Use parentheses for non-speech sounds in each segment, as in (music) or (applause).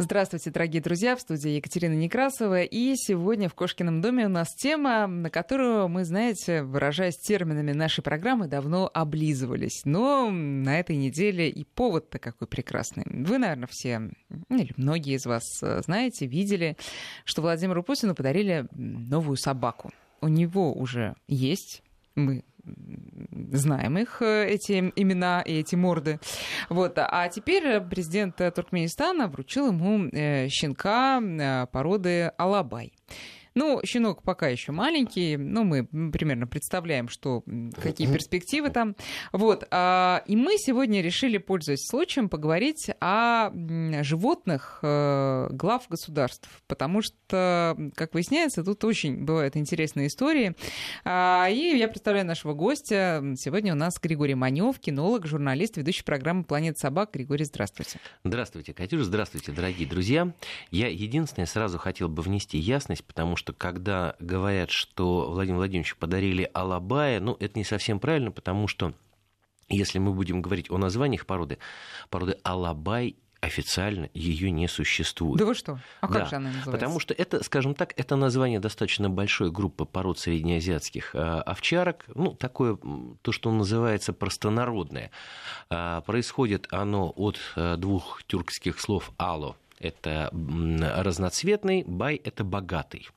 Здравствуйте, дорогие друзья, в студии Екатерина Некрасова. И сегодня в Кошкином доме у нас тема, на которую мы, знаете, выражаясь терминами нашей программы, давно облизывались. Но на этой неделе и повод-то какой прекрасный. Вы, наверное, все, или многие из вас э, знаете, видели, что Владимиру Путину подарили новую собаку. У него уже есть мы знаем их, э, эти имена и эти морды. Вот. А теперь президент Туркменистана вручил ему э, щенка э, породы Алабай. Ну, щенок пока еще маленький, ну, мы примерно представляем, что, какие перспективы там. Вот. А, и мы сегодня решили, пользуясь случаем, поговорить о животных э, глав государств, потому что, как выясняется, тут очень бывают интересные истории. А, и я представляю нашего гостя. Сегодня у нас Григорий Манев, кинолог, журналист, ведущий программы «Планета собак». Григорий, здравствуйте. Здравствуйте, Катюша, здравствуйте, дорогие друзья. Я единственное сразу хотел бы внести ясность, потому что что когда говорят, что Владимир Владимирович подарили Алабая, ну, это не совсем правильно, потому что если мы будем говорить о названиях породы, породы Алабай официально ее не существует. Да вы что? А как да, же она называется? Потому что это, скажем так, это название достаточно большой группы пород среднеазиатских э, овчарок. Ну, такое, то, что называется простонародное. Э, происходит оно от э, двух тюркских слов «ало», это разноцветный, бай – это богатый.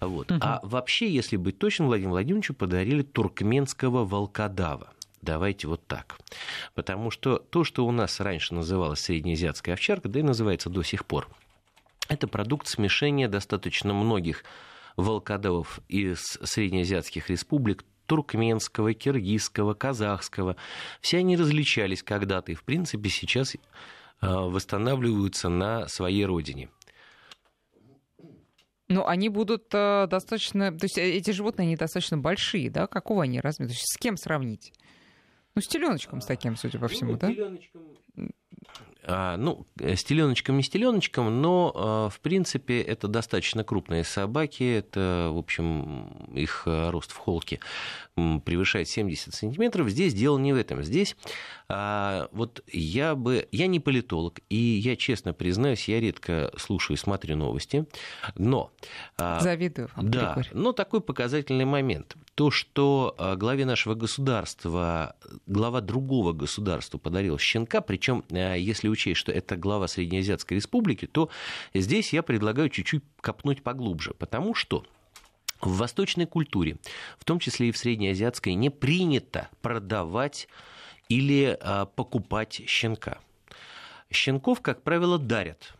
Вот. Угу. А вообще, если быть точным, Владимиру Владимировичу подарили туркменского волкодава. Давайте вот так. Потому что то, что у нас раньше называлось среднеазиатская овчарка, да и называется до сих пор, это продукт смешения достаточно многих волкодавов из среднеазиатских республик, туркменского, киргизского, казахского. Все они различались когда-то, и, в принципе, сейчас восстанавливаются на своей родине. Ну, они будут э, достаточно... То есть э, эти животные, они достаточно большие, да? Какого они размера? То есть с кем сравнить? Ну, с теленочком с таким, судя по всему, ну, да? Теленочком ну, с теленочком, не с теленочком, но, а, в принципе, это достаточно крупные собаки. Это, в общем, их а, рост в холке превышает 70 сантиметров. Здесь дело не в этом. Здесь вот я бы... Я не политолог, и я честно признаюсь, я редко слушаю и смотрю новости, но... Завидую вам, Да, Григорий. но такой показательный момент. То, что главе нашего государства, глава другого государства подарил щенка, причем, если учесть, что это глава Среднеазиатской республики, то здесь я предлагаю чуть-чуть копнуть поглубже, потому что в восточной культуре, в том числе и в среднеазиатской, не принято продавать или а, покупать щенка. Щенков, как правило, дарят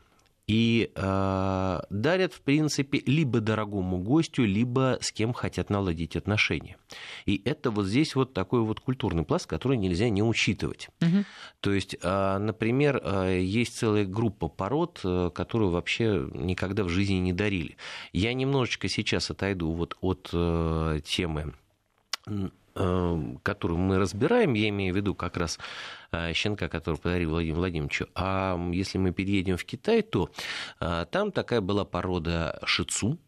и э, дарят, в принципе, либо дорогому гостю, либо с кем хотят наладить отношения. И это вот здесь вот такой вот культурный пласт, который нельзя не учитывать. Угу. То есть, э, например, э, есть целая группа пород, э, которую вообще никогда в жизни не дарили. Я немножечко сейчас отойду вот от э, темы которую мы разбираем, я имею в виду как раз э, щенка, который подарил Владимиру Владимировичу. А если мы переедем в Китай, то э, там такая была порода шицу,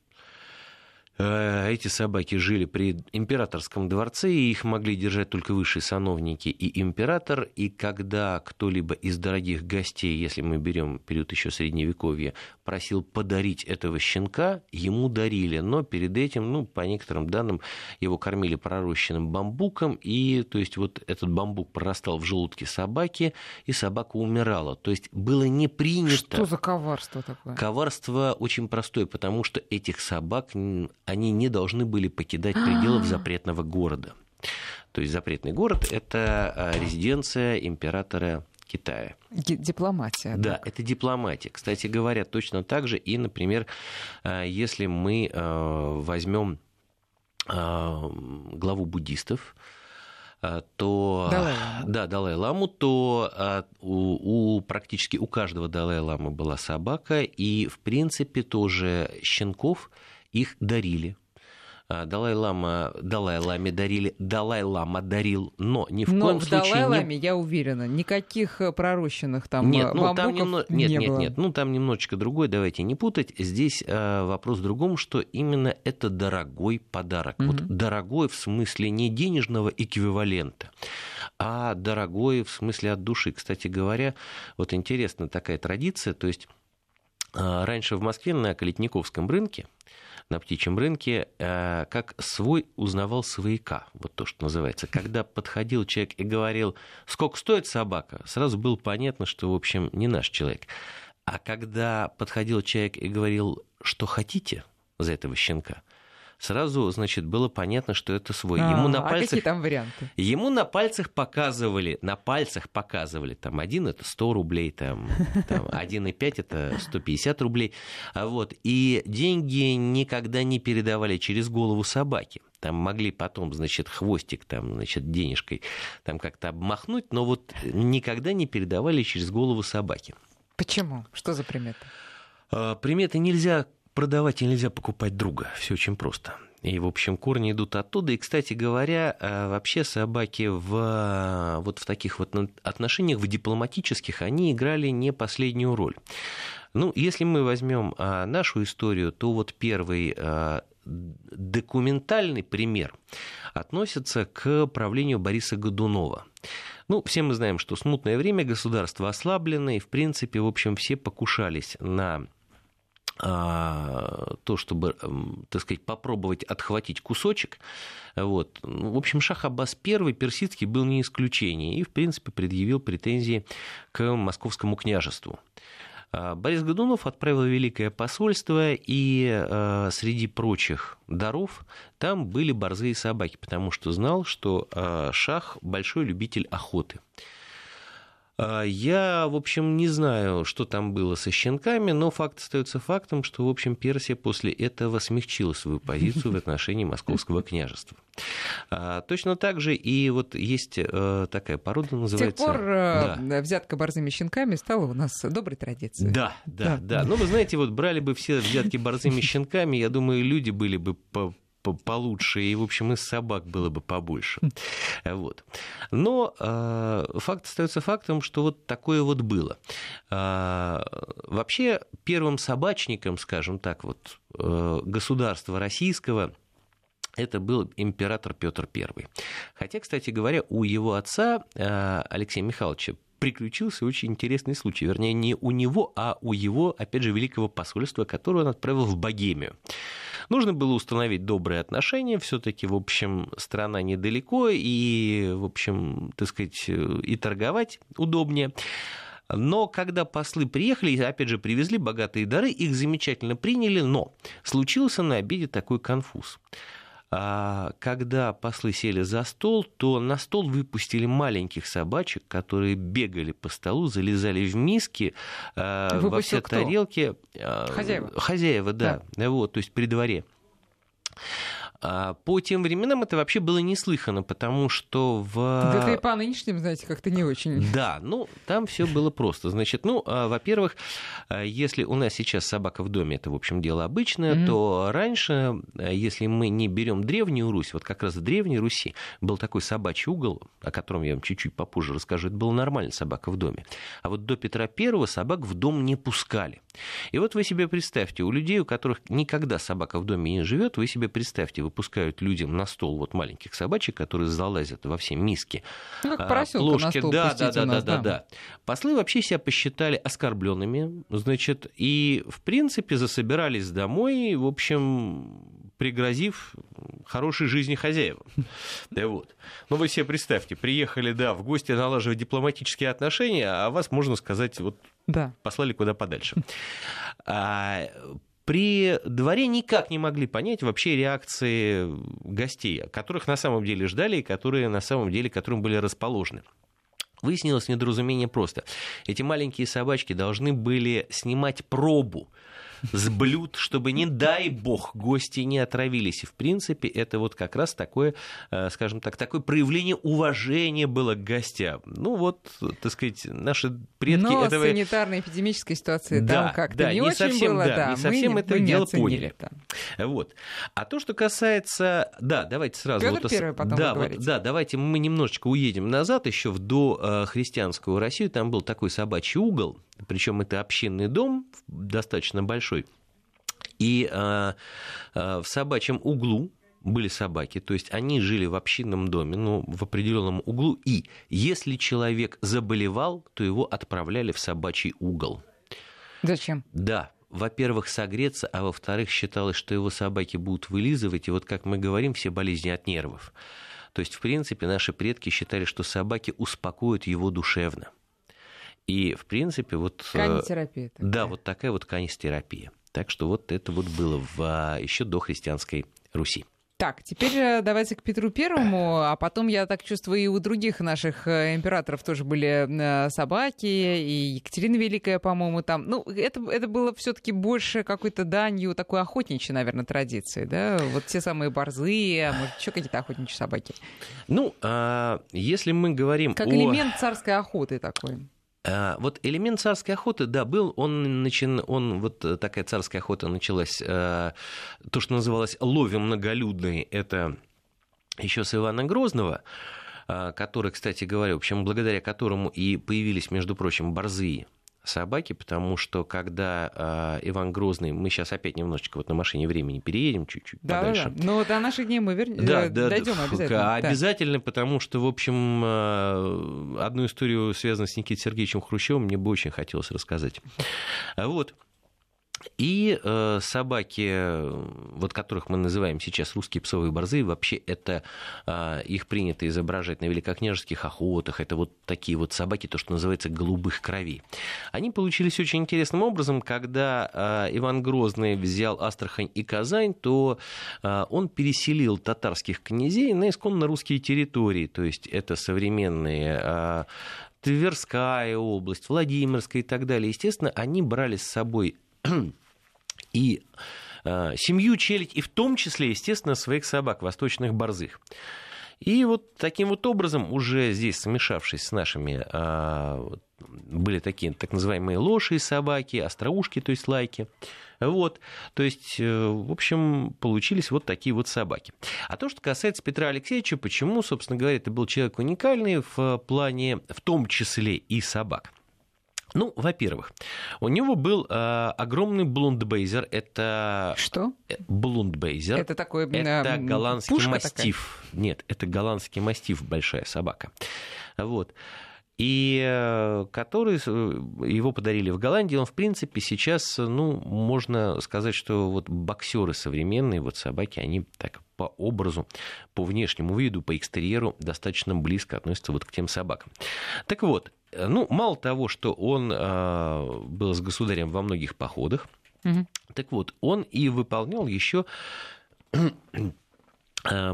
эти собаки жили при императорском дворце, и их могли держать только высшие сановники и император. И когда кто-либо из дорогих гостей, если мы берем период еще средневековья, просил подарить этого щенка, ему дарили. Но перед этим, ну, по некоторым данным, его кормили пророщенным бамбуком, и то есть вот этот бамбук прорастал в желудке собаки, и собака умирала. То есть было не принято... Что за коварство такое? Коварство очень простое, потому что этих собак они не должны были покидать пределов запретного города. То есть запретный город – это а, резиденция императора Китая. Дипломатия. Да, так. это дипломатия. Кстати говоря, точно так же и, например, а, если мы а, возьмем главу буддистов, то Далай да, Далай-ламу, то у, у практически у каждого Далай-ламы была собака, и в принципе тоже щенков их дарили. А, Далай-лама, Далай-ламе дарили, Далай-лама дарил, но ни в но коем в случае... Далай-ламе, не... я уверена, никаких э, пророщенных там нет, ну, там немно... нет, нет, было. нет, ну там немножечко другое, давайте не путать. Здесь э, вопрос в другом, что именно это дорогой подарок. Mm-hmm. Вот дорогой в смысле не денежного эквивалента, а дорогой в смысле от души. Кстати говоря, вот интересна такая традиция, то есть а, раньше в Москве на Калитниковском рынке на птичьем рынке, э, как свой узнавал свояка, вот то, что называется. Когда подходил человек и говорил, сколько стоит собака, сразу было понятно, что, в общем, не наш человек. А когда подходил человек и говорил, что хотите за этого щенка, сразу, значит, было понятно, что это свой. А, ему на пальцах, а какие там варианты? Ему на пальцах показывали, на пальцах показывали, там, один это 100 рублей, там, там (laughs) 1,5 это 150 рублей, а вот, и деньги никогда не передавали через голову собаки. Там могли потом, значит, хвостик, там, значит, денежкой там как-то обмахнуть, но вот никогда не передавали через голову собаки. Почему? Что за приметы? А, приметы нельзя продавать нельзя покупать друга. Все очень просто. И, в общем, корни идут оттуда. И, кстати говоря, э, вообще собаки в, вот в таких вот отношениях, в дипломатических, они играли не последнюю роль. Ну, если мы возьмем а, нашу историю, то вот первый а, документальный пример относится к правлению Бориса Годунова. Ну, все мы знаем, что смутное время, государство ослаблено, и, в принципе, в общем, все покушались на то, чтобы, так сказать, попробовать отхватить кусочек. Вот. В общем, Шах Аббас I, персидский, был не исключение и, в принципе, предъявил претензии к московскому княжеству. А, Борис Годунов отправил великое посольство, и э, среди прочих даров там были борзые собаки, потому что знал, что э, Шах большой любитель охоты. А, я, в общем, не знаю, что там было со щенками, но факт остается фактом, что, в общем, Персия после этого смягчила свою позицию в отношении московского княжества. А, точно так же и вот есть э, такая порода, называется... С тех пор э, да. взятка борзыми щенками стала у нас доброй традицией. Да, да, да. да. Ну, вы знаете, вот брали бы все взятки борзыми щенками, я думаю, люди были бы по получше, и, в общем, из собак было бы побольше. Вот. Но э, факт остается фактом, что вот такое вот было. Э, вообще, первым собачником, скажем так, вот, э, государства российского это был император Петр I. Хотя, кстати говоря, у его отца э, Алексея Михайловича приключился очень интересный случай. Вернее, не у него, а у его, опять же, великого посольства, которое он отправил в Богемию. Нужно было установить добрые отношения, все-таки, в общем, страна недалеко, и, в общем, так сказать, и торговать удобнее. Но когда послы приехали, опять же, привезли богатые дары, их замечательно приняли, но случился на обеде такой конфуз. А когда послы сели за стол, то на стол выпустили маленьких собачек, которые бегали по столу, залезали в миски, а, Выпустил во все кто? тарелки. А, хозяева. Хозяева, да. да. Вот, то есть при дворе. А по тем временам это вообще было неслыхано, потому что в... Да и по нынешним, знаете, как-то не очень. Да, ну, там все было просто. Значит, ну, а, во-первых, а, если у нас сейчас собака в доме, это, в общем, дело обычное, mm-hmm. то раньше, если мы не берем Древнюю Русь, вот как раз в Древней Руси был такой собачий угол, о котором я вам чуть-чуть попозже расскажу, это была нормальная собака в доме. А вот до Петра Первого собак в дом не пускали. И вот вы себе представьте, у людей, у которых никогда собака в доме не живет, вы себе представьте, выпускают людям на стол вот маленьких собачек, которые залазят во все миски. Ну, как а, ложки. на стол да, да, да, да, да, да. Послы вообще себя посчитали оскорбленными, значит, и, в принципе, засобирались домой, в общем, пригрозив хорошей жизни хозяевам. Да (laughs) вот. Ну, вы себе представьте, приехали, да, в гости налаживать дипломатические отношения, а вас, можно сказать, вот да. послали куда подальше. А, при дворе никак не могли понять вообще реакции гостей, которых на самом деле ждали и которые на самом деле, которым были расположены. Выяснилось недоразумение просто. Эти маленькие собачки должны были снимать пробу с блюд, чтобы, не дай бог, гости не отравились. И, в принципе, это вот как раз такое, э, скажем так, такое проявление уважения было к гостям. Ну, вот, так сказать, наши предки Но этого... санитарной эпидемической ситуации да, там как-то да, не, не очень совсем, было. Да, да, не совсем мы, это мы дело оценили, поняли. Да. Вот. А то, что касается... Да, давайте сразу... Петр вот, Первый потом да, вот, да, давайте мы немножечко уедем назад, еще в дохристианскую Россию. Там был такой собачий угол, причем это общинный дом, достаточно большой. И э, э, в собачьем углу были собаки, то есть они жили в общинном доме, ну, в определенном углу, и если человек заболевал, то его отправляли в собачий угол. Зачем? Да, во-первых, согреться, а во-вторых, считалось, что его собаки будут вылизывать, и вот, как мы говорим, все болезни от нервов. То есть, в принципе, наши предки считали, что собаки успокоят его душевно. И, в принципе, вот... Э, канистерапия. Такая. Да, вот такая вот канистерапия. Так что вот это вот было в, а, еще до христианской Руси. Так, теперь э, давайте к Петру Первому, а потом, я так чувствую, и у других наших э, императоров тоже были собаки, и Екатерина Великая, по-моему, там. Ну, это, это было все таки больше какой-то данью такой охотничьей, наверное, традиции, да? Вот те самые борзые, а может, еще какие-то охотничьи собаки. Ну, а, если мы говорим Как о... элемент царской охоты такой. А, вот элемент царской охоты, да, был, он, начин, он вот такая царская охота началась, а, то, что называлось ловим многолюдный, это еще с Ивана Грозного, а, который, кстати говоря, в общем, благодаря которому и появились, между прочим, борзые собаки, потому что когда э, Иван Грозный, мы сейчас опять немножечко вот на машине времени переедем чуть-чуть да, подальше. Да, но до наших дней мы вер... да, э, да, дойдем обязательно. Обязательно, да. потому что, в общем, э, одну историю, связанную с Никитой Сергеевичем Хрущевым, мне бы очень хотелось рассказать. Вот. И э, собаки, вот которых мы называем сейчас русские псовые борзы, вообще это э, их принято изображать на великокняжеских охотах. Это вот такие вот собаки, то, что называется голубых кровей. Они получились очень интересным образом. Когда э, Иван Грозный взял Астрахань и Казань, то э, он переселил татарских князей на исконно русские территории. То есть это современные э, Тверская область, Владимирская и так далее. Естественно, они брали с собой (clears throat) и э, семью челядь, и в том числе, естественно, своих собак, восточных борзых. И вот таким вот образом, уже здесь смешавшись с нашими, э, были такие так называемые лошади собаки, остроушки, то есть лайки. Вот, то есть, э, в общем, получились вот такие вот собаки. А то, что касается Петра Алексеевича, почему, собственно говоря, это был человек уникальный в плане, в том числе и собак. Ну, во-первых, у него был э, огромный блундбейзер. Это... Что? Э, блундбейзер. Это такой... Это голландский мастиф. Такая? Нет, это голландский мастиф, большая собака. Вот и э, который э, его подарили в Голландии, он, в принципе, сейчас, ну, можно сказать, что вот боксеры современные, вот собаки, они так по образу, по внешнему виду, по экстерьеру достаточно близко относятся вот к тем собакам. Так вот, ну, мало того, что он э, был с государем во многих походах, угу. так вот, он и выполнял еще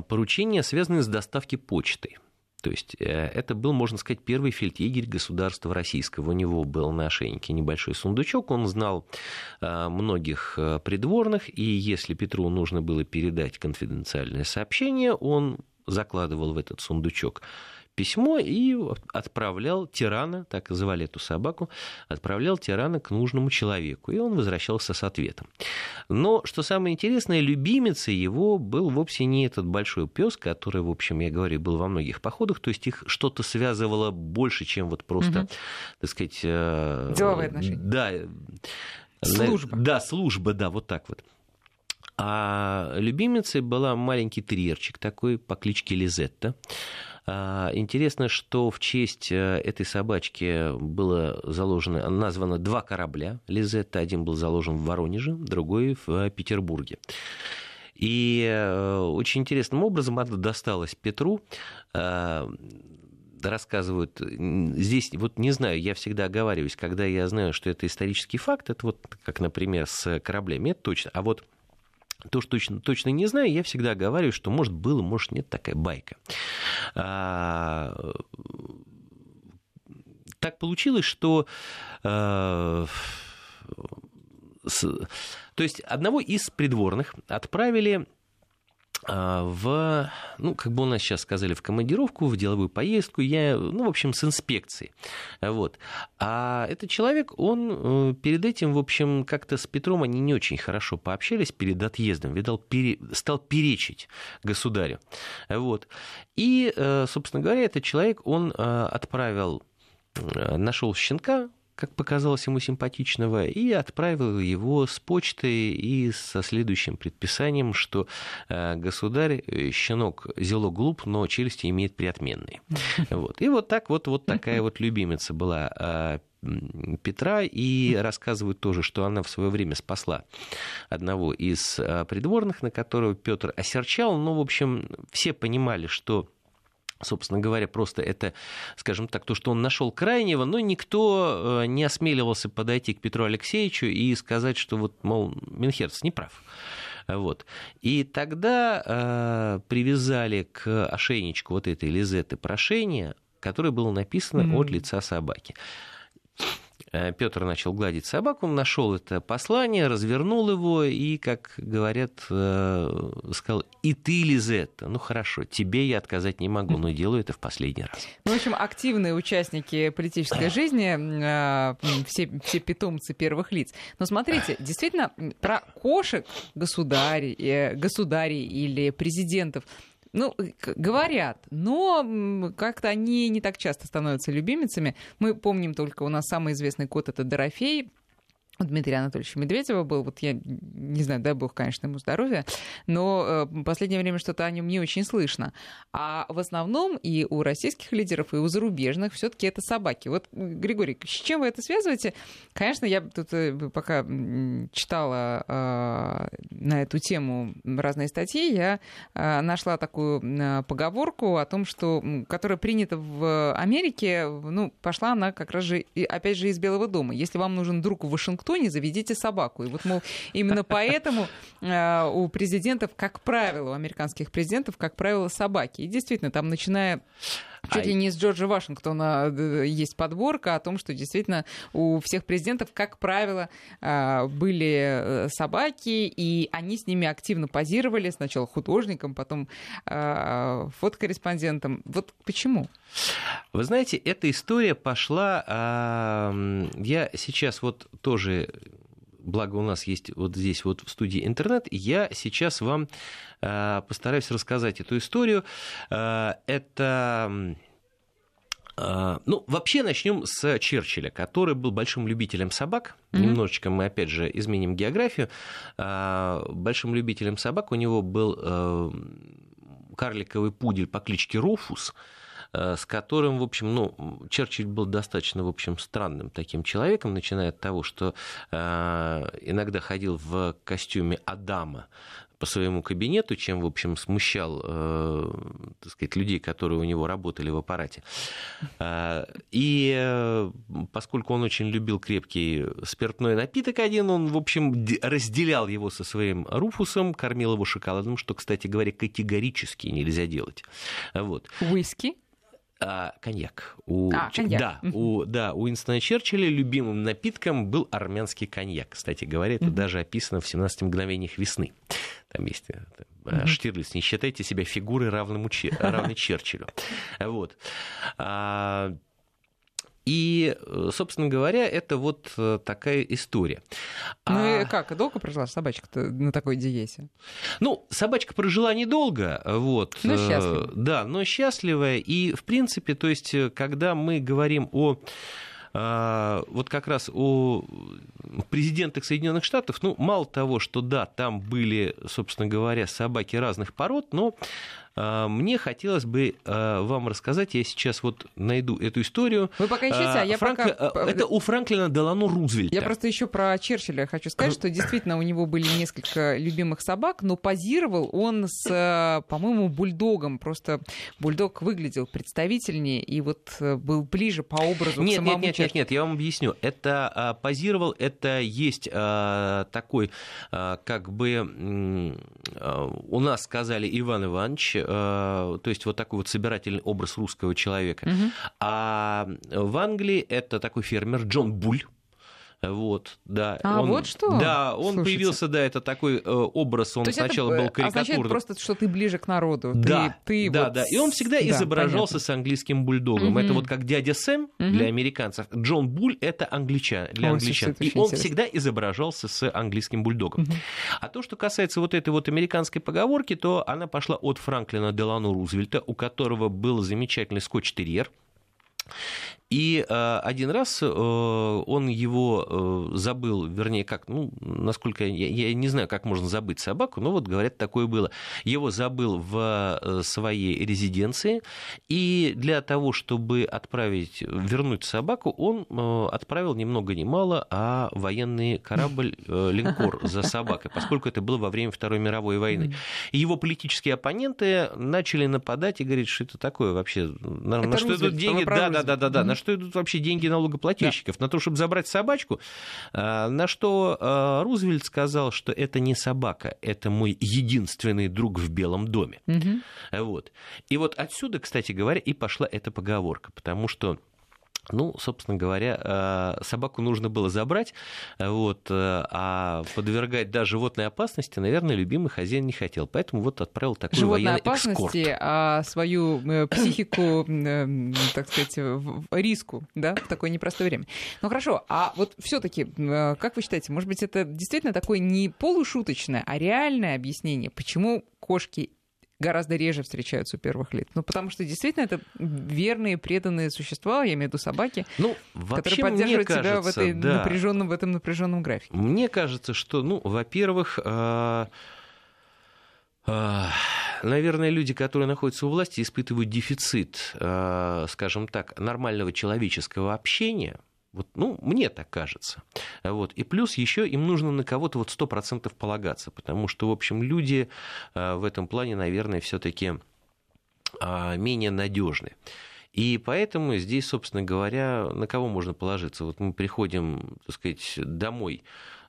поручения, связанные с доставкой почты. То есть э, это был, можно сказать, первый фельдъегерь государства российского. У него был на ошейнике небольшой сундучок, он знал э, многих э, придворных, и если Петру нужно было передать конфиденциальное сообщение, он закладывал в этот сундучок письмо и отправлял тирана, так звали эту собаку, отправлял тирана к нужному человеку, и он возвращался с ответом. Но, что самое интересное, любимицей его был вовсе не этот большой пес, который, в общем, я говорю, был во многих походах, то есть их что-то связывало больше, чем вот просто, угу. так сказать... Э, Деловые отношения. Да. Служба. Да, служба, да, вот так вот. А любимицей была маленький терьерчик такой по кличке Лизетта. А, интересно, что в честь э, этой собачки было заложено, названо два корабля Лизетта. Один был заложен в Воронеже, другой в Петербурге. И э, очень интересным образом она досталась Петру рассказывают, здесь, вот не знаю, я всегда оговариваюсь, когда я знаю, что это исторический факт, это вот как, например, с кораблями, это точно. А вот то, что точно, точно не знаю, я всегда говорю, что может было, может нет такая байка. А, так получилось, что а, с, то есть одного из придворных отправили в, ну, как бы у нас сейчас сказали, в командировку, в деловую поездку, я, ну, в общем, с инспекцией. Вот. А этот человек, он э, перед этим, в общем, как-то с Петром они не очень хорошо пообщались перед отъездом, видал, пере, стал перечить государю. Вот. И, э, собственно говоря, этот человек, он э, отправил, нашел щенка, как показалось ему симпатичного, и отправил его с почты и со следующим предписанием, что э, государь, э, щенок зело глуп, но челюсти имеет приотменные. (laughs) Вот. И вот так вот, вот такая вот любимица была э, Петра, и рассказывают тоже, что она в свое время спасла одного из придворных, на которого Петр осерчал. Ну, в общем, все понимали, что собственно говоря, просто это, скажем так, то, что он нашел крайнего, но никто э, не осмеливался подойти к Петру Алексеевичу и сказать, что вот, мол, Минхерц не прав. Вот. И тогда э, привязали к ошейничку вот этой Лизеты прошение, которое было написано mm-hmm. от лица собаки. Э, Петр начал гладить собаку, он нашел это послание, развернул его и, как говорят, э, сказал, и ты, Лизетта, ну хорошо, тебе я отказать не могу, но делаю это в последний раз. Ну, в общем, активные участники политической жизни, э, все, все питомцы первых лиц. Но смотрите, действительно, про кошек государей, государей или президентов ну, говорят, но как-то они не так часто становятся любимицами. Мы помним только у нас самый известный кот это Дорофей, Дмитрия Анатольевича Медведева был, вот я не знаю, дай бог, конечно, ему здоровья, но э, в последнее время что-то о нем не очень слышно. А в основном и у российских лидеров, и у зарубежных все таки это собаки. Вот, Григорий, с чем вы это связываете? Конечно, я тут э, пока читала э, на эту тему разные статьи, я нашла такую поговорку о том, что, которая принята в Америке, ну, пошла она как раз же, опять же, из Белого дома. Если вам нужен друг в Вашингтоне, Вашингтоне заведите собаку. И вот, мол, именно поэтому э, у президентов, как правило, у американских президентов, как правило, собаки. И действительно, там, начиная Чуть ли не из Джорджа Вашингтона э, есть подборка о том, что действительно у всех президентов, как правило, э, были собаки, и они с ними активно позировали, сначала художником, потом фотокорреспондентом. Вот почему? Вы знаете, эта история пошла... Я сейчас вот тоже благо у нас есть вот здесь вот в студии интернет, я сейчас вам э, постараюсь рассказать эту историю. Э, это... Э, ну, вообще начнем с Черчилля, который был большим любителем собак. Mm-hmm. Немножечко мы, опять же, изменим географию. Большим любителем собак у него был карликовый пудель по кличке Руфус. С которым, в общем, ну, Черчилль был достаточно, в общем, странным таким человеком, начиная от того, что э, иногда ходил в костюме Адама по своему кабинету, чем, в общем, смущал, э, так сказать, людей, которые у него работали в аппарате. Э, и э, поскольку он очень любил крепкий спиртной напиток один, он, в общем, разделял его со своим Руфусом, кормил его шоколадом, что, кстати говоря, категорически нельзя делать. Вот. Уиски? А, коньяк. У, а, коньяк. Да, у, да, у Уинстона Черчилля любимым напитком был армянский коньяк. Кстати говоря, это даже описано в «17 мгновениях весны». Там есть mm Штирлиц, не считайте себя фигурой равным, равной Черчиллю. Вот. А, и, э, собственно говоря, это вот э, такая история. Ну а... и как, долго прожила собачка на такой диете? Ну, собачка прожила недолго, вот. Но счастливая. Да, но счастливая. И, в принципе, то есть, когда мы говорим о вот как раз о президентах Соединенных Штатов, ну, мало того, что да, там были, собственно говоря, собаки разных пород, но а, мне хотелось бы а, вам рассказать, я сейчас вот найду эту историю. Вы пока ищите, а я Франк... пока... Это у Франклина Делано Рузвельта. Я просто еще про Черчилля хочу сказать, что действительно у него были несколько любимых собак, но позировал он с, по-моему, бульдогом. Просто бульдог выглядел представительнее и вот был ближе по образу нет, к самому Нет, нет, нет, нет, я вам объясню. Это позировал, это есть такой, как бы у нас сказали Иван Иванович, то есть вот такой вот собирательный образ русского человека. Угу. А в Англии это такой фермер Джон Буль. Вот, да. А он, вот что? Да, он Слушайте. появился, да, это такой э, образ, он сначала это, был карикатурным. просто, что ты ближе к народу. Да, ты, ты да, вот... да. И он всегда да, изображался понятно. с английским бульдогом. Угу. Это вот как дядя Сэм угу. для американцев. Джон Буль — это англичан, для Ой, англичан. И он интересно. всегда изображался с английским бульдогом. Угу. А то, что касается вот этой вот американской поговорки, то она пошла от Франклина Делану Рузвельта, у которого был замечательный скотч-терьер, И э, один раз э, он его э, забыл, вернее, как, ну, насколько я, я не знаю, как можно забыть собаку, но вот говорят, такое было. Его забыл в своей резиденции, и для того, чтобы отправить, вернуть собаку, он отправил ни много ни мало, а военный корабль линкор за собакой, поскольку это было во время Второй мировой войны. И его политические оппоненты начали нападать и говорить, что это такое вообще, на, Это на что Рузвельт, идут деньги, да, да, да, да, да, на что идут вообще деньги налогоплательщиков, на то, чтобы забрать собачку, А, на что а, Рузвельт сказал, что это не собака, это мой единственный друг в Белом доме. Мгм. Вот. И вот отсюда, кстати говоря, и пошла эта поговорка, потому что ну, собственно говоря, э, собаку нужно было забрать, э, вот, э, а подвергать да, животной опасности, наверное, любимый хозяин не хотел. Поэтому вот отправил такой животной военный опасности, экскорт. а свою психику, так сказать, в риску, да, в такое непростое время. Ну хорошо, а вот все-таки, как вы считаете, может быть, это действительно такое не полушуточное, а реальное объяснение, почему кошки гораздо реже встречаются у первых лиц. Ну, потому что действительно это верные, преданные существа, я имею в виду собаки, Ну, которые поддерживают тебя в, кажется, этой да. напряженном, в этом напряженном графике. Мне кажется, что, ну, во-первых, а, наверное, люди, которые находятся у власти, испытывают дефицит, а, скажем так, нормального человеческого общения. Вот, ну, мне так кажется. Вот. И плюс еще им нужно на кого-то вот 100% полагаться, потому что, в общем, люди а, в этом плане, наверное, все-таки менее надежны. И поэтому здесь, собственно говоря, на кого можно положиться? Вот мы приходим, так сказать, домой,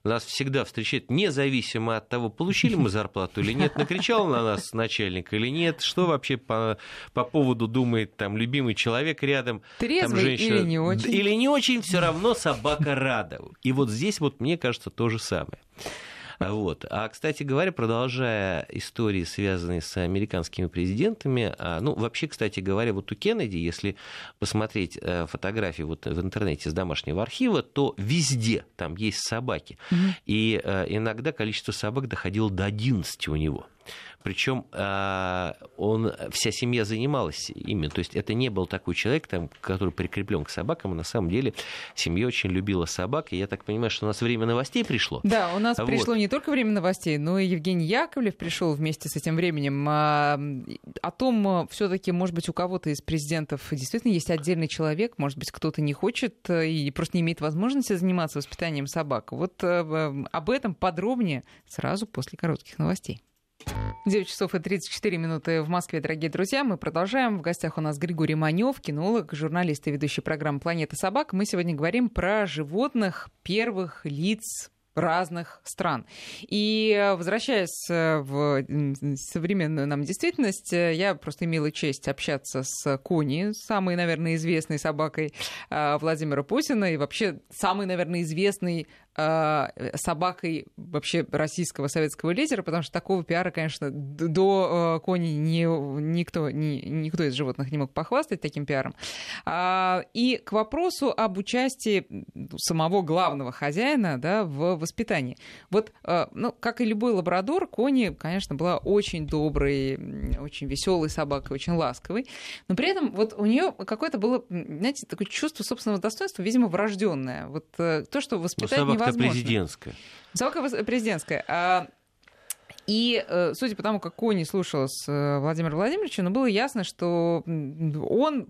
нас всегда встречают, независимо от того, получили мы зарплату или нет, накричал на нас начальник или нет, что вообще по, по поводу думает там любимый человек рядом, там Трезвый женщина. или не очень? Или не очень, все равно собака рада. И вот здесь вот, мне кажется, то же самое. Вот. А, кстати говоря, продолжая истории, связанные с американскими президентами, а, ну, вообще, кстати говоря, вот у Кеннеди, если посмотреть э, фотографии вот в интернете с домашнего архива, то везде там есть собаки. И э, иногда количество собак доходило до 11 у него. Причем он, вся семья занималась ими. То есть это не был такой человек, там, который прикреплен к собакам. А на самом деле семья очень любила собак. И я так понимаю, что у нас время новостей пришло. Да, у нас Вот. пришло не только время новостей, но и Евгений Яковлев пришел вместе с этим временем. А, О том, все-таки, может быть, у кого-то из президентов действительно есть отдельный человек, может быть, кто-то не хочет э, и просто не имеет возможности заниматься воспитанием собак. Вот э, об этом подробнее сразу после коротких новостей. 9 часов и 34 минуты в Москве, дорогие друзья. Мы продолжаем. В гостях у нас Григорий Манев, кинолог, журналист и ведущий программы «Планета собак». Мы сегодня говорим про животных первых лиц разных стран. И э, возвращаясь э, в современную нам действительность, э, я просто имела честь общаться с Кони, самой, наверное, известной собакой Владимира Путина и вообще самой, наверное, известной собакой вообще российского советского лидера, потому что такого пиара, конечно, до э, Кони не, никто, ни- никто из животных не мог похвастать таким пиаром. А, И к вопросу об участии самого главного хозяина да, в воспитании. Вот, э, ну, как и любой лабрадор, Кони, конечно, была очень доброй, очень веселой собакой, очень ласковой. Но при этом вот у нее какое-то было, знаете, такое чувство собственного достоинства, видимо, врожденное. Вот э, то, что Ну, воспитать собака-то невозможно. президентская. Вос- президентская. А, И, э, судя по тому, как Кони слушалась э, Владимира Владимировича, ну, было ясно, что он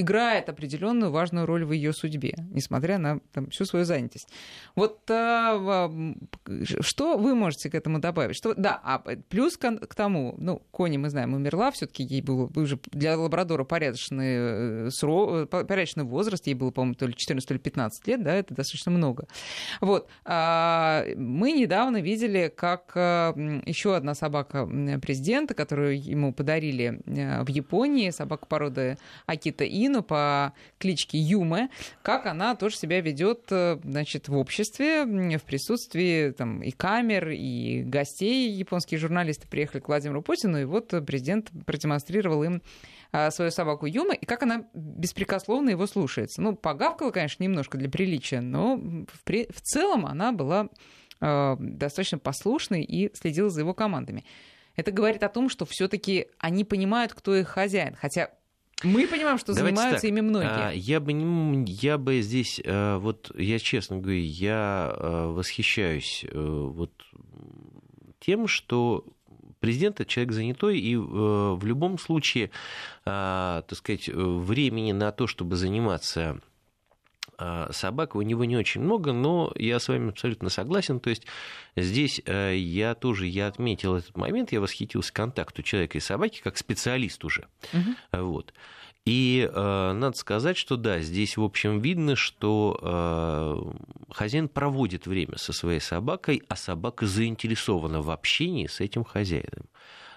играет определенную важную роль в ее судьбе, несмотря на там, всю свою занятость. Вот а, м, что вы можете к этому добавить? Что, да, а плюс к, к тому, ну, Кони, мы знаем, умерла, все-таки ей было уже для лабрадора порядочный, э, сро- э, порядочный возраст, ей было, по-моему, то ли 14, то ли 15 лет, да, это достаточно много. Вот. А, Мы недавно видели, как еще одна собака президента, которую ему подарили э, в Японии, собака породы Акита Ину по кличке Юме, как она тоже себя ведет, значит, в обществе, в присутствии там, и камер, и гостей. Японские журналисты приехали к Владимиру Путину, и вот президент продемонстрировал им а, свою собаку Юма, и как она беспрекословно его слушается. Ну, погавкала, конечно, немножко для приличия, но в, при- в целом она была э, достаточно послушной и следила за его командами. Это говорит о том, что все-таки они понимают, кто их хозяин. Хотя Мы понимаем, что Давайте занимаются так, ими многие. а, Я бы, я бы здесь, а, вот я честно говорю, я а, восхищаюсь э, вот тем, что президент это человек занятой, и э, в любом случае, так сказать, времени на то, чтобы заниматься собак у него не очень много, но я с вами абсолютно согласен. То есть здесь э, я тоже я отметил этот момент, я восхитился контакту человека и собаки как специалист уже. Мгм. Вот. И э, надо сказать, что да, здесь, в общем, видно, что э, хозяин проводит время со своей собакой, а собака заинтересована в общении с этим хозяином,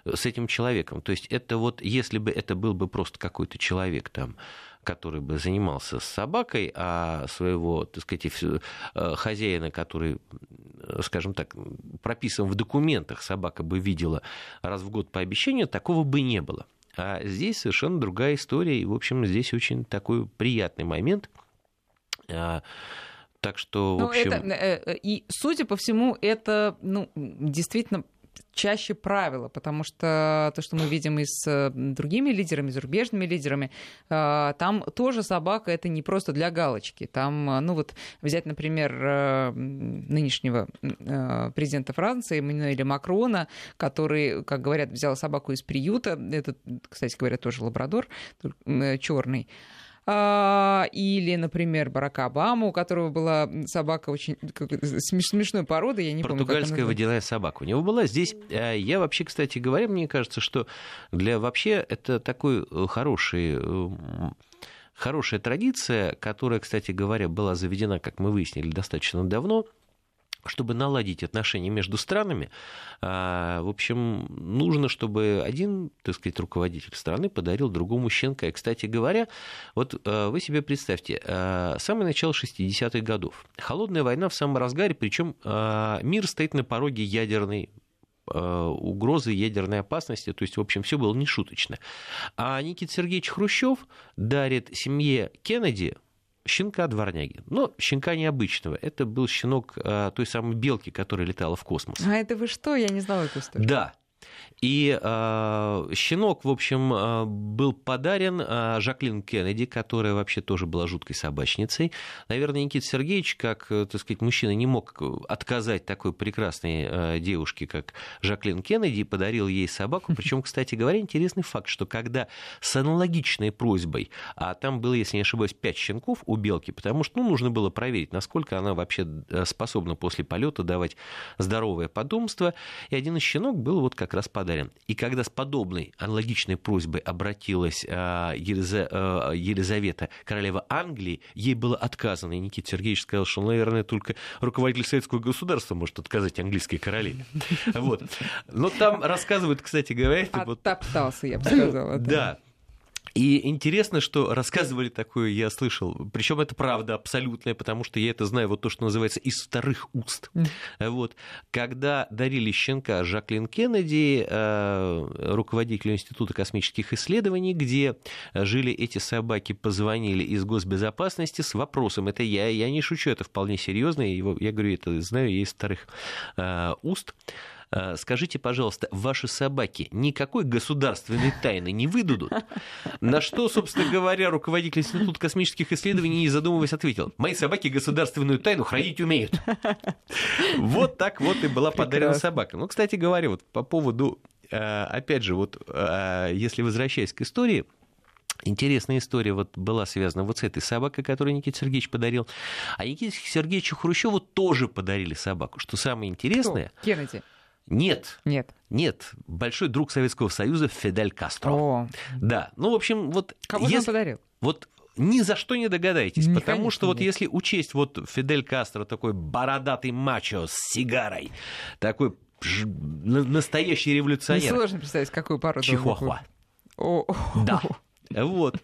с этим человеком. То есть это вот, если бы это был бы просто какой-то человек там, который бы занимался с собакой, а своего, так сказать, э, хозяина, который, скажем так, прописан в документах, собака бы видела раз в год по обещанию, такого бы не было. А здесь совершенно другая история, и, в общем, здесь очень такой приятный момент. А, Так что, в Ну, общем... это, э, э, и, судя по всему, это ну, действительно чаще правило, потому что то, что мы видим и с э, другими лидерами, зарубежными лидерами, э, там тоже собака это не просто для галочки. Там, э, ну вот взять, например, нынешнего президента Франции Эммануэля Макрона, который, как говорят, взял собаку из приюта. Это, кстати говоря, тоже лабрадор черный. А, Или, например, Барака Обама, у которого была собака очень смешной породы, я не помню, Португальская называется. водяная собака у него была. Здесь э, я вообще, кстати говоря, мне кажется, что для вообще это такой э, хороший э, хорошая традиция, которая, кстати говоря, была заведена, как мы выяснили, достаточно давно, чтобы наладить отношения между странами, а, в общем, нужно, чтобы один, так сказать, руководитель страны подарил другому щенка. И, кстати говоря, вот а, вы себе представьте, а, самое начало 60-х годов. Холодная война в самом разгаре, причем мир стоит на пороге ядерной угрозы ядерной опасности, то есть, в общем, все было нешуточно. А Никита Сергеевич Хрущев дарит семье Кеннеди щенка дворняги. Но щенка необычного. Это был щенок а, той самой белки, которая летала в космос. А это вы что? Я не знала эту историю. Да. И э, щенок, в общем, э, был подарен э, Жаклин Кеннеди, которая вообще тоже была жуткой собачницей. Наверное, Никита Сергеевич, как, э, так сказать, мужчина, не мог отказать такой прекрасной э, девушке, как Жаклин Кеннеди, и подарил ей собаку. (laughs) Причем, кстати говоря, интересный факт, что когда с аналогичной просьбой, а там было, если не ошибаюсь, пять щенков у белки, потому что ну, нужно было проверить, насколько она вообще способна после полета давать здоровое потомство, и один из щенок был вот как раз подарен. И когда с подобной аналогичной просьбой обратилась а, а, Елизавета, королева Англии, ей было отказано. И Никита Сергеевич сказал, что, наверное, только руководитель советского государства может отказать английской королеве. (laughs) Вот. Но там рассказывают, кстати говоря, вот Оттоптался, я бы сказала. да. И интересно, что рассказывали такое, я слышал, причем это правда абсолютная, потому что я это знаю, вот то, что называется, из вторых уст. Вот. Когда дарили щенка Жаклин Кеннеди, э, руководителю Института космических исследований, где жили эти собаки, позвонили из госбезопасности с вопросом, это я, я не шучу, это вполне серьезно, я говорю, это знаю я из вторых э, уст, Скажите, пожалуйста, ваши собаки никакой государственной тайны не выдадут? На что, собственно говоря, руководитель Института космических исследований, не задумываясь, ответил, мои собаки государственную тайну хранить умеют. Вот так вот и была подарена собака. Ну, кстати говоря, вот по поводу, э, опять же, вот э, если возвращаясь к истории, Интересная история вот была связана вот с этой собакой, которую Никита Сергеевич подарил. А Никите Сергеевичу Хрущеву тоже подарили собаку. Что самое Кто? интересное, Кеннеди. Нет, Нет. нет, большой друг Советского Союза Фидель Кастро. О, Да, ну, в общем, вот... кого же он если- подарил? вот ни за что не догадаетесь, Ну, потому конечно, что вот нет. если учесть вот Фидель Кастро такой бородатый мачо с сигарой, такой настоящий революционер, Несложно представить, какую он чихуахуа. Да. Вот.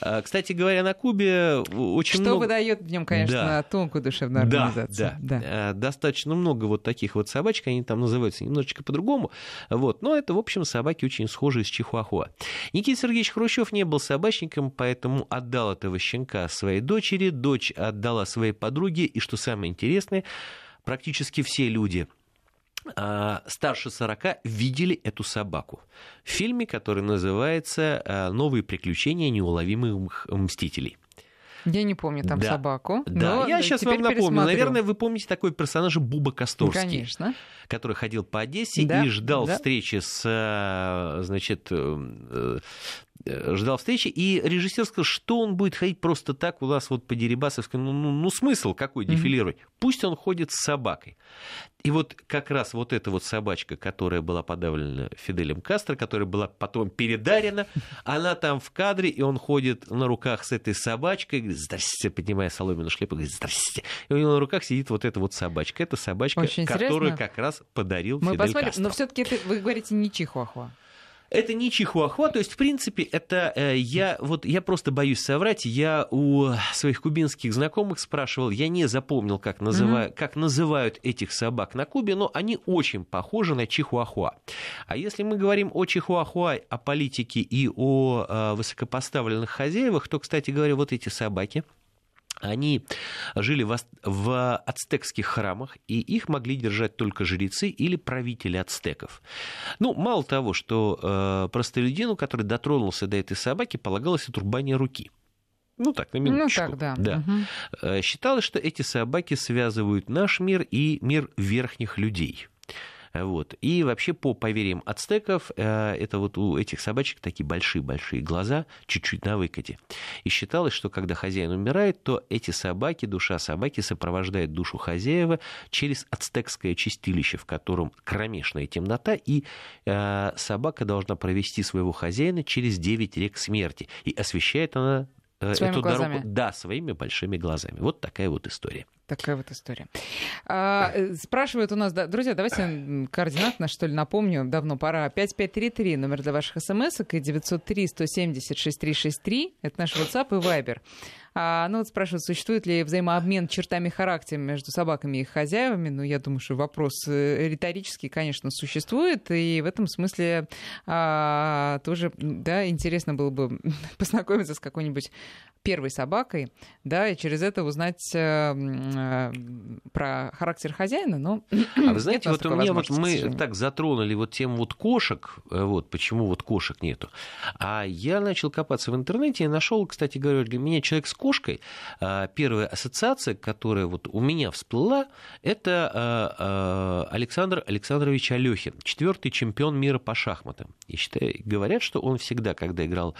А, Кстати говоря, на Кубе очень Что много... выдает в нем, конечно, Да. тонкую душевную Да, организацию. да, Э, Достаточно много вот таких вот собачек, они там называются немножечко по-другому. Вот. Но это, в общем, собаки очень схожие с чихуахуа. Никита Сергеевич Хрущев не был собачником, поэтому отдал этого щенка своей дочери. Дочь отдала своей подруге. И что самое интересное, практически все люди, старше 40 видели эту собаку в фильме, который называется а, «Новые приключения неуловимых мстителей». Я не помню там Да. собаку. Да, я сейчас вам напомню. Наверное, вы помните такой персонажа Буба Косторский, Конечно. который ходил по Одессе Да, и ждал да. встречи с, э, значит, э, э, ждал встречи, и режиссер сказал, что он будет ходить просто так у нас вот по Дерибасовскому, ну, ну, ну, смысл какой дефилировать? Пусть он ходит с собакой. И вот как раз вот эта вот собачка, которая была подавлена Фиделем Кастро, которая была потом передарена, (laughs) она там в кадре, и он ходит на руках с этой собачкой, говорит, здрасте, поднимая соломенную шляпу, говорит, здрасте. И у него на руках сидит вот эта вот собачка. Это собачка, Очень которую интересно. как раз подарил Мы Фидель посмотрим, Кастро. но все-таки это, вы говорите, не чихуахуа. Это не чихуахуа, то есть, в принципе, это э, я, вот, я просто боюсь соврать. Я у своих кубинских знакомых спрашивал, я не запомнил, как, называ- как называют этих собак на Кубе, но они очень похожи на чихуахуа. А если мы говорим о чихуахуа, о политике и о э, высокопоставленных хозяевах, то, кстати говоря, вот эти собаки, они жили в, ацтекских храмах, и их могли держать только жрецы или правители ацтеков. Ну, мало того, что э, простолюдину, который дотронулся до этой собаки, полагалось отрубание руки. Ну так, на Ну минуточку. так, да. Мгм. Э, Считалось, что эти собаки связывают наш мир и мир верхних людей. Вот. И вообще, по поверьям ацтеков, э, это вот у этих собачек такие большие-большие глаза, чуть-чуть на выкате. И считалось, что когда хозяин умирает, то эти собаки, душа собаки сопровождает душу хозяева через ацтекское чистилище, в котором кромешная темнота, и э, собака должна провести своего хозяина через девять рек смерти. И освещает она э, Своими эту глазами. дорогу, да, своими большими глазами. Вот такая вот история. Такая вот история. А, э, спрашивают у нас, да, друзья, давайте координатно, что ли, напомню, давно пора. 5533, номер для ваших смс и 903-170-6363, это наш WhatsApp и Viber. А, ну вот спрашивают, существует ли взаимообмен чертами характера между собаками и их хозяевами. Ну, я думаю, что вопрос э, риторический, конечно, существует, и в этом смысле а, тоже, да, интересно было бы (laughs) познакомиться с какой-нибудь первой собакой, да, и через это узнать э, про характер хозяина, но (clears throat) А вы знаете, вот у меня вот мы сожалению. так затронули вот тему вот кошек, э, вот почему вот кошек нету. А я начал копаться в интернете и нашел, кстати говоря, для меня человек с кошкой. а, Первая ассоциация, которая вот у меня всплыла, это а, а, Александр Александрович Алехин, четвертый чемпион мира по шахматам. И считаю, говорят, что он всегда, когда играл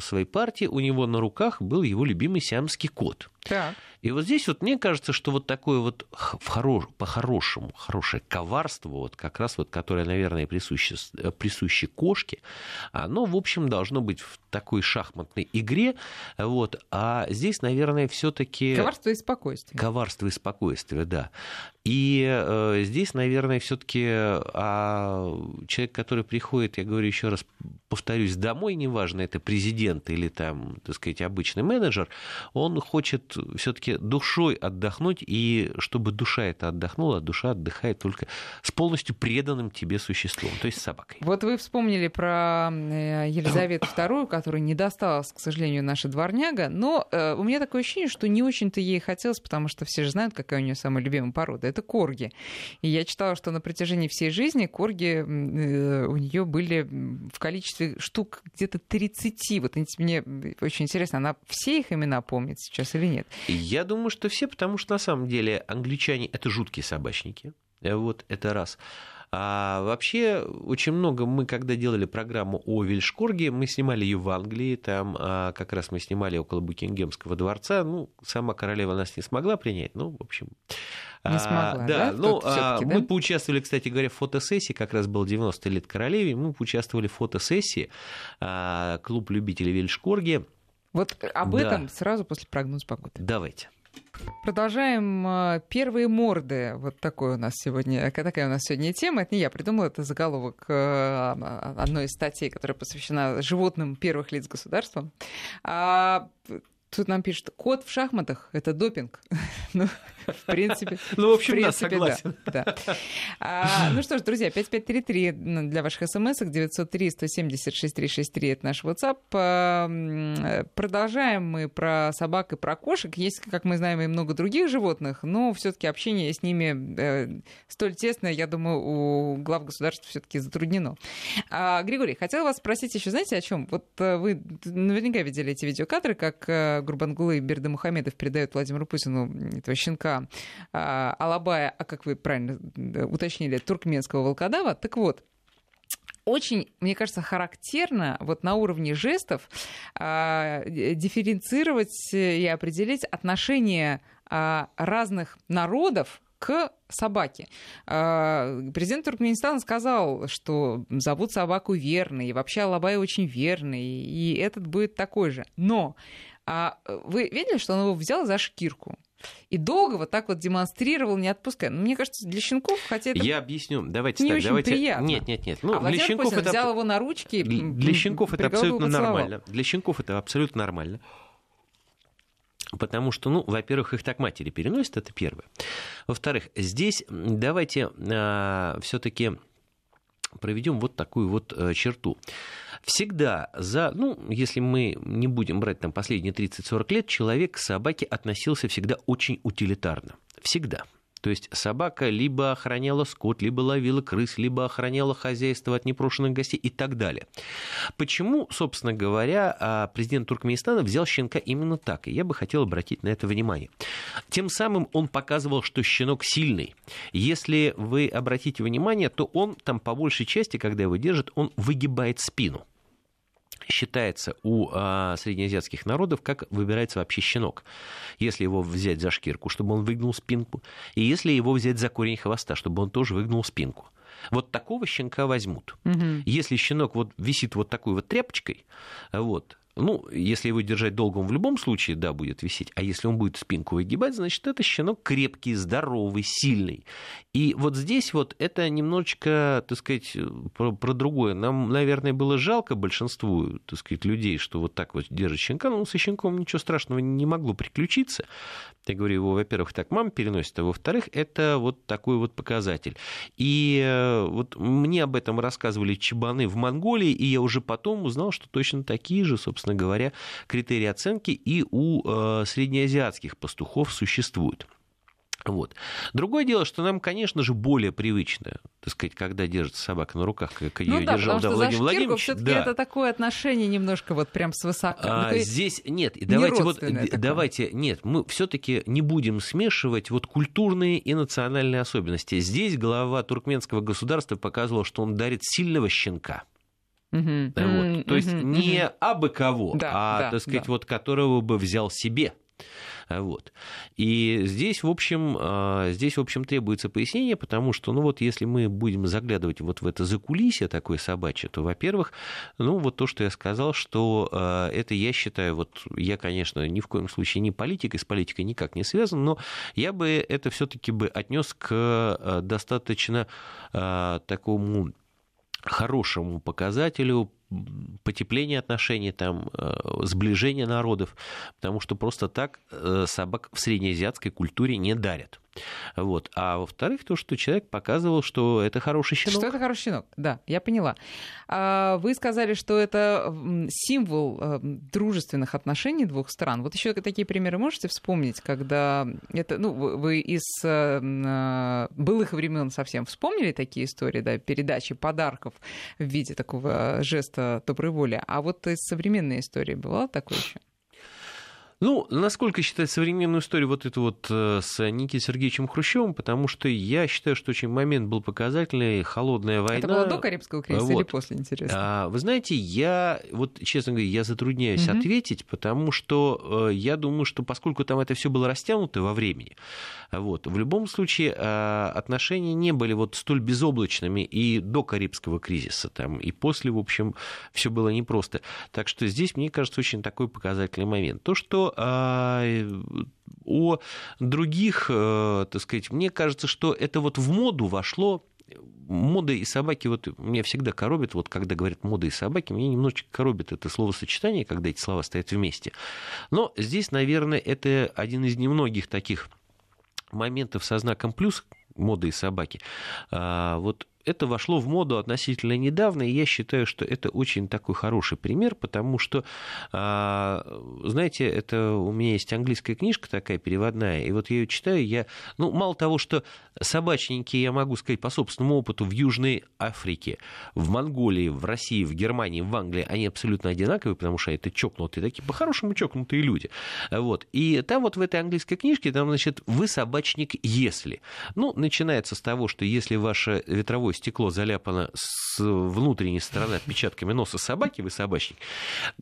свои партии, у него на руках был его любимый сиамский кот. Так. И вот здесь вот мне кажется, что вот такое вот хорош, по-хорошему, хорошее коварство, вот как раз вот, которое, наверное, присуще, э, присуще кошке, оно, в общем, должно быть в такой шахматной игре, вот, а здесь, наверное, все-таки... Коварство и спокойствие. Коварство и спокойствие, да. И э, здесь, наверное, все-таки а, человек, который приходит, я говорю еще раз, повторюсь, домой, неважно, это президент или там, так сказать, обычный менеджер, он хочет все-таки душой отдохнуть, и чтобы душа это отдохнула, душа отдыхает только с полностью преданным тебе существом, то есть собакой. Вот вы вспомнили про э, Елизавету (coughs) II, которой не досталась, к сожалению, наша дворняга, но э, у меня такое ощущение, что не очень-то ей хотелось, потому что все же знают, какая у нее самая любимая порода. Это корги. И я читала, что на протяжении всей жизни корги э, у нее были в количестве штук где-то 30. Вот мне очень интересно, она все их имена помнит сейчас или нет? Я думаю, что все, потому что на самом деле англичане это жуткие собачники. Э, Вот это раз. А вообще, очень много мы, когда делали программу о Вильшкорге, мы снимали ее в Англии, там а, как раз мы снимали около Букингемского дворца, ну, сама королева нас не смогла принять, ну, в общем... Не а, смогла, да? да, ну, а, всё-таки, мы да? поучаствовали, кстати говоря, в фотосессии, как раз был 90 лет королеве, мы поучаствовали в фотосессии, а, клуб любителей Вильшкорги. Вот об Да. этом сразу после прогноза погоды. Давайте. Продолжаем э, первые морды. Вот такой у нас сегодня, такая у нас сегодня тема. Это не я придумала, это заголовок э, одной из статей, которая посвящена животным первых лиц государства. А, Тут нам пишут, кот в шахматах — это допинг. (laughs) Ну, В принципе. (laughs) Ну, в общем, да, согласен. Да. А, ну что ж, друзья, 5533 для ваших смс 903 170 6363 это наш WhatsApp. А, продолжаем мы про собак и про кошек. Есть, как мы знаем, и много других животных, но все-таки общение с ними э, столь тесное, я думаю, у глав государства все-таки затруднено. А, Григорий, хотела вас спросить еще, знаете, о чем? Вот э, вы наверняка видели эти видеокадры, как э, Гурбангулы и Бердымухамедов передают Владимиру Путину этого щенка а, Алабая, а как вы правильно уточнили, туркменского волкодава. Так вот, очень, мне кажется, характерно вот на уровне жестов э, дифференцировать и определить отношение э, разных народов к собаке. Президент Туркменистана сказал, что зовут собаку верной, и вообще Алабай очень верный, и этот будет такой же. Но вы видели, что он его взял за шкирку? И долго вот так вот демонстрировал, не отпуская. Ну, мне кажется, для щенков, хотя это Я объясню. Давайте не так, очень давайте... приятно. Нет, нет, нет. Ну, а для щенков Путин это... взял его на ручки. Для щенков это абсолютно поцеловал. нормально. Для щенков это абсолютно нормально. Потому что, ну, во-первых, их так матери переносят, это первое. Во-вторых, здесь давайте а, все-таки проведем вот такую вот а, черту. Всегда за, ну, если мы не будем брать там последние 30-40 лет, человек к собаке относился всегда очень утилитарно. Всегда. То есть собака либо охраняла скот, либо ловила крыс, либо охраняла хозяйство от непрошенных гостей и так далее. Почему, собственно говоря, а, президент Туркменистана взял щенка именно так? И я бы хотел обратить на это внимание. Тем самым он показывал, что щенок сильный. Если вы обратите внимание, то он там по большей части, когда его держит, он выгибает спину считается у а, среднеазиатских народов, как выбирается вообще щенок. Если его взять за шкирку, чтобы он выгнул спинку, и если его взять за корень хвоста, чтобы он тоже выгнул спинку. Вот такого щенка возьмут. Мгм. Если щенок вот висит вот такой вот тряпочкой, вот, ну, если его держать долго, он в любом случае, да, будет висеть. А если он будет спинку выгибать, значит, это щенок крепкий, здоровый, сильный. И вот здесь вот это немножечко, так сказать, про, про другое. Нам, наверное, было жалко большинству, так сказать, людей, что вот так вот держит щенка. Ну, со щенком ничего страшного не могло приключиться. Я говорю, его, во-первых, так мама переносит, а во-вторых, это вот такой вот показатель. И э, вот мне об этом рассказывали чебаны в Монголии, и я уже потом узнал, что точно такие же, собственно говоря, критерии оценки и у э, среднеазиатских пастухов существуют. Вот. Другое дело, что нам, конечно же, более привычно, так сказать, когда держится собака на руках, как ее Ну да, держал да, Владимир Владимирович. все-таки да. это такое отношение немножко вот прям свысока. А, Такое- здесь нет, и давайте вот такое. давайте нет, мы все-таки не будем смешивать вот культурные и национальные особенности. Здесь глава туркменского государства показывал, что он дарит сильного щенка. Да, вот. М, То есть мгм, не абы кого, Да, а, да, так сказать, да. вот которого бы взял себе. Вот. И здесь, в общем, а, здесь, в общем, требуется пояснение, потому что, ну вот, если мы будем заглядывать вот в это закулисье такое собачье, то, во-первых, ну вот то, что я сказал, что а, это, я считаю, вот я, конечно, ни в коем случае не политик, и с политикой никак не связан, но я бы это все-таки бы отнес к а, достаточно такому хорошему показателю потепления отношений, там, э, сближения народов, потому что просто так э, собак в среднеазиатской культуре не дарят. Вот. А во-вторых, то, что человек показывал, что это хороший щенок. Что это хороший щенок, да, я поняла. А, Вы сказали, что это символ э, дружественных отношений двух стран. Вот еще такие примеры можете вспомнить, когда это, ну, вы из э, э, былых времен совсем вспомнили такие истории, да, передачи подарков в виде такого жеста доброй воли. А вот из современной истории бывало такое еще? Ну, насколько считать современную историю вот эту вот э, с Никитой Сергеевичем Хрущевым, потому что я считаю, что очень момент был показательный, холодная война. Это было до Карибского кризиса или Вот. после, интересно? А, Вы знаете, я, вот честно говоря, я затрудняюсь Мгм. ответить, потому что э, я думаю, что поскольку там это все было растянуто во времени, вот, в любом случае э, отношения не были вот столь безоблачными и до Карибского кризиса, там, и после, в общем, все было непросто. Так что здесь, мне кажется, очень такой показательный момент. То, что а, о других, э, так сказать, мне кажется, что это вот в моду вошло мода и собаки, вот меня всегда коробит, вот когда говорят мода и собаки, меня немножечко коробит это словосочетание, когда эти слова стоят вместе. Но здесь, наверное, это один из немногих таких моментов со знаком плюс моды и собаки. А, вот это вошло в моду относительно недавно, и я считаю, что это очень такой хороший пример, потому что, а, знаете, это у меня есть английская книжка такая переводная, и вот я ее читаю, я, ну, мало того, что собачники, я могу сказать по собственному опыту, в Южной Африке, в Монголии, в России, в Германии, в Англии, они абсолютно одинаковые, потому что это чокнутые такие, по-хорошему чокнутые люди. Вот. И там вот в этой английской книжке, там, значит, вы собачник, если. Ну, начинается с того, что если ваше ветровое стекло заляпано с внутренней стороны отпечатками носа собаки, вы собачник.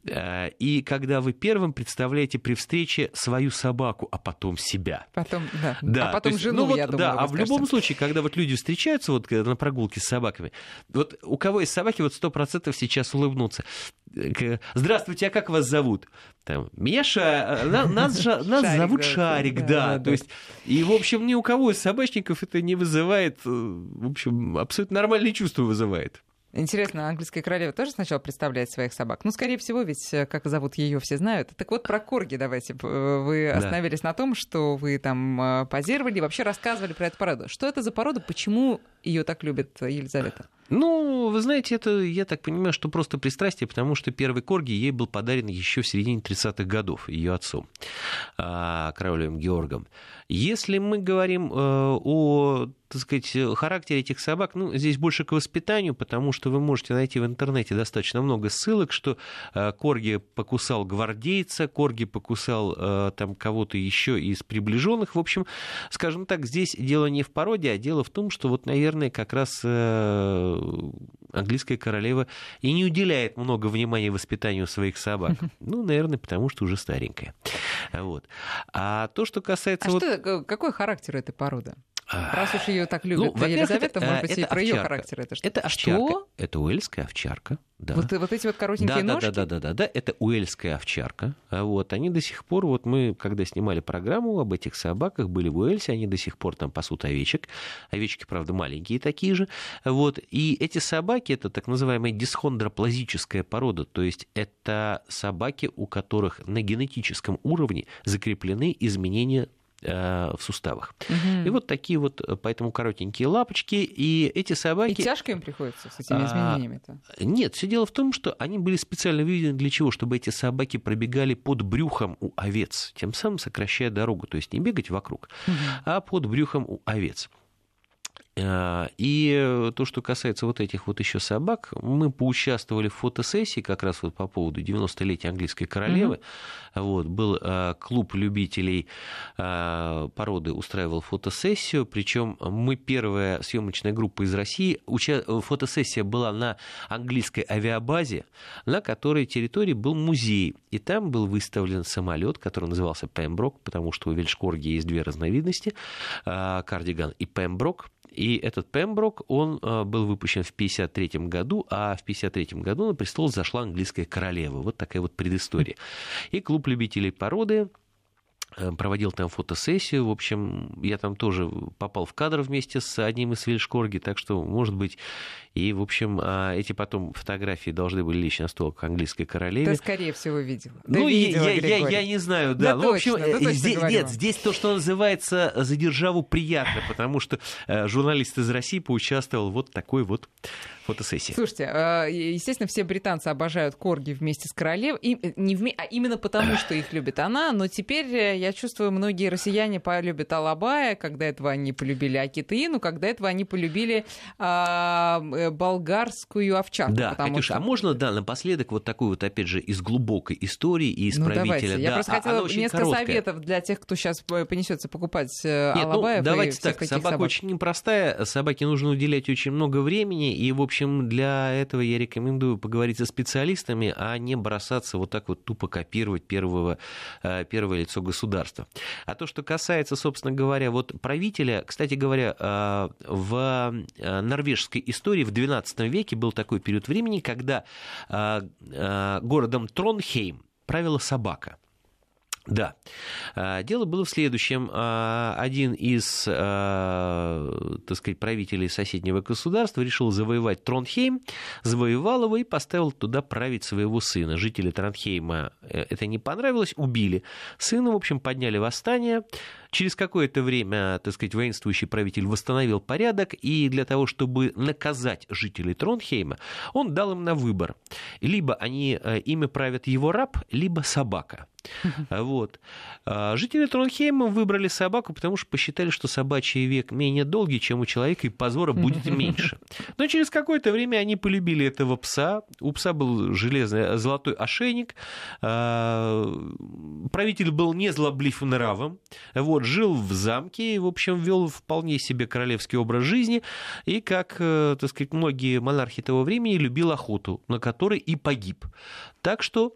Э, и когда вы первым представляете при встрече свою собаку, а потом себя. Потом, да. да а потом есть, жену, ну, вот, я думаю, Да, а в любом случае, когда вот люди встречаются вот э, на прогулке с собаками, вот у кого есть собаки, вот сто процентов сейчас улыбнутся. Здравствуйте, а как вас зовут? Там, меня Ша... Нас, (laughs) нас Шарик, зовут да, Шарик, да. да, да. То есть, и, в общем, ни у кого из собачников это не вызывает, э, в общем, абсолютно нормальные чувства вызывает. Интересно, английская королева тоже сначала представляет своих собак? Ну, скорее всего, ведь э, как зовут ее все знают. Так вот, про корги давайте. Э, вы да. остановились на том, что вы там позировали и вообще рассказывали про эту породу. Что это за порода? Почему ее так любит Елизавета? Ну, вы знаете, это, я так понимаю, что просто пристрастие, потому что первый корги ей был подарен еще в середине 30-х годов ее отцом, а, королем Георгом. Если мы говорим э, о так сказать, характере этих собак, ну, здесь больше к воспитанию, потому что вы можете найти в интернете достаточно много ссылок, что э, Корги покусал гвардейца, Корги покусал э, там кого-то еще из приближенных. В общем, скажем так, здесь дело не в породе, а дело в том, что вот, наверное, как раз английская королева и не уделяет много внимания воспитанию своих собак. Ну, наверное, потому что уже старенькая. Вот. А то, что касается... А вот... что, какой характер этой породы? Раз уж ее так любят ну, Елизавета, может быть, и про ее характер это что? Это овчарка. Что? Это уэльская овчарка. Да. Вот, вот эти вот коротенькие да, ножки? Да, да, да, да, да, это уэльская овчарка. А вот, они до сих пор, вот мы, когда снимали программу об этих собаках, были в Уэльсе, они до сих пор там пасут овечек. Овечки, правда, маленькие такие же. Вот, и эти собаки, это так называемая дисхондроплазическая порода, то есть это собаки, у которых на генетическом уровне закреплены изменения Э, в суставах. Угу. И вот такие вот, э, поэтому коротенькие лапочки, и эти собаки... И тяжко им приходится с этими изменениями-то? А, нет, все дело в том, что они были специально выведены для чего? Чтобы эти собаки пробегали под брюхом у овец, тем самым сокращая дорогу, то есть не бегать вокруг, угу. а под брюхом у овец. Э, и то, что касается вот этих вот еще собак, мы поучаствовали в фотосессии как раз вот по поводу 90-летия английской королевы. Mm-hmm. Вот, был э, клуб любителей э, породы устраивал фотосессию, причем мы первая съемочная группа из России. Уча... Фотосессия была на английской авиабазе, на которой территории был музей. И там был выставлен самолет, который назывался Пемброк, потому что у Вельшкорги есть две разновидности, кардиган и Пемброк. И этот Пемброк, он э, был выпущен в 1953 году, а в 1953 году на престол зашла английская королева. Вот такая вот предыстория. И клуб любителей породы Э, проводил там фотосессию. В общем, я там тоже попал в кадр вместе с одним из Вильшкорги, так что, может быть, и, в общем, а, эти потом фотографии должны были лечь на стол к английской королеве. Ты, скорее всего, видел. Ну, да я, видела, я, я, я не знаю, да. да ну, в общем, точно, да, здесь, нет, здесь то, что называется за державу приятно, потому что э, журналист из России поучаствовал вот такой вот фотосессии. Слушайте, э, естественно, все британцы обожают корги вместе с королевой, и не вме... а именно потому, что их любит она, но теперь, э, я чувствую, многие россияне полюбят Алабая, когда этого они полюбили Акитыину, когда этого они полюбили а, э, болгарскую овчарку. Да, Катюша, что... а можно, да, напоследок вот такую вот, опять же, из глубокой истории и из ну, правителя. Давайте. Я просто а, хотела несколько короткая. советов для тех, кто сейчас понесется покупать Нет, Алабаев. Ну, давайте так, собака собак. очень непростая, собаке нужно уделять очень много времени, и, в общем, для этого я рекомендую поговорить со специалистами, а не бросаться вот так вот тупо копировать первого, э, первое лицо государства. А то, что касается, собственно говоря, вот правителя, кстати говоря, э, в э, норвежской истории в XII веке был такой период времени, когда городом Тронхейм правила собака. Да. А, дело было в следующем. А, один из, а, так сказать, правителей соседнего государства решил завоевать Тронхейм, завоевал его и поставил туда править своего сына. Жители Тронхейма э, это не понравилось, убили. Сына, в общем, подняли восстание. Через какое-то время, так сказать, воинствующий правитель восстановил порядок, и для того, чтобы наказать жителей Тронхейма, он дал им на выбор. Либо они, э, ими правят его раб, либо собака. Вот. А жители Тронхейма выбрали собаку, потому что посчитали, что собачий век менее долгий, чем у человека, и позора будет меньше. Но через какое-то время они полюбили этого пса. У пса был железный золотой ошейник. А, правитель был не злоблив нравом. Вот, жил в замке и, в общем, вел вполне себе королевский образ жизни. И, как, э, так сказать, многие монархи того времени, любил охоту, на которой и погиб. Так что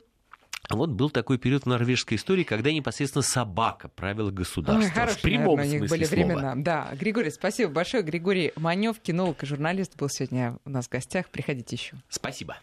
вот был такой период в норвежской истории, когда непосредственно собака правила государством. в прямом наверное, смысле были слова. времена. Да, Григорий, спасибо большое. Григорий Манев, кинолог и журналист, был сегодня у нас в гостях. Приходите еще. Спасибо.